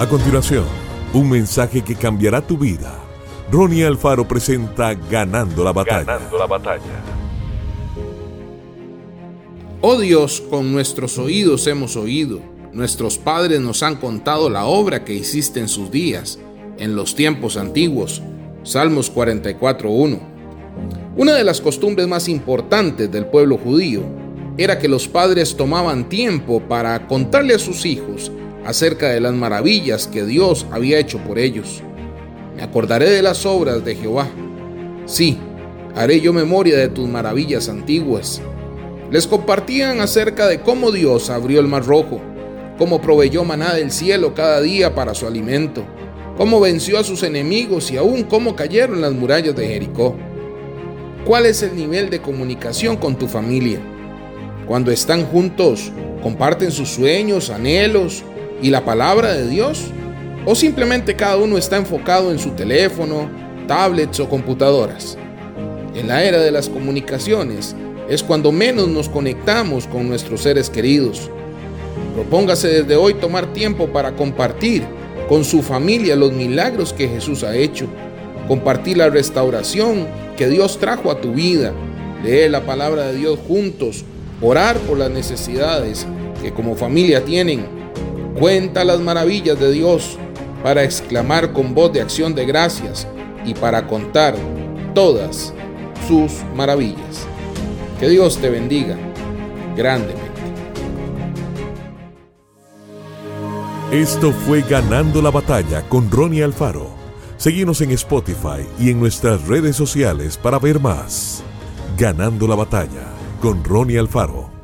A continuación, un mensaje que cambiará tu vida. Ronnie Alfaro presenta Ganando la batalla. Ganando la batalla. Oh Dios, con nuestros oídos hemos oído, nuestros padres nos han contado la obra que hiciste en sus días, en los tiempos antiguos. Salmos 44.1. Una de las costumbres más importantes del pueblo judío era que los padres tomaban tiempo para contarle a sus hijos acerca de las maravillas que Dios había hecho por ellos. Me acordaré de las obras de Jehová. Sí, haré yo memoria de tus maravillas antiguas. Les compartían acerca de cómo Dios abrió el mar rojo, cómo proveyó maná del cielo cada día para su alimento, cómo venció a sus enemigos y aún cómo cayeron las murallas de Jericó. ¿Cuál es el nivel de comunicación con tu familia? Cuando están juntos, comparten sus sueños, anhelos y la palabra de Dios? ¿O simplemente cada uno está enfocado en su teléfono, tablets o computadoras? En la era de las comunicaciones es cuando menos nos conectamos con nuestros seres queridos. Propóngase desde hoy tomar tiempo para compartir con su familia los milagros que Jesús ha hecho, compartir la restauración que Dios trajo a tu vida, leer la palabra de Dios juntos, orar por las necesidades que como familia tienen Cuenta las maravillas de Dios para exclamar con voz de acción de gracias y para contar todas sus maravillas. Que Dios te bendiga grandemente. Esto fue Ganando la Batalla con Ronnie Alfaro. Seguimos en Spotify y en nuestras redes sociales para ver más. Ganando la Batalla con Ronnie Alfaro.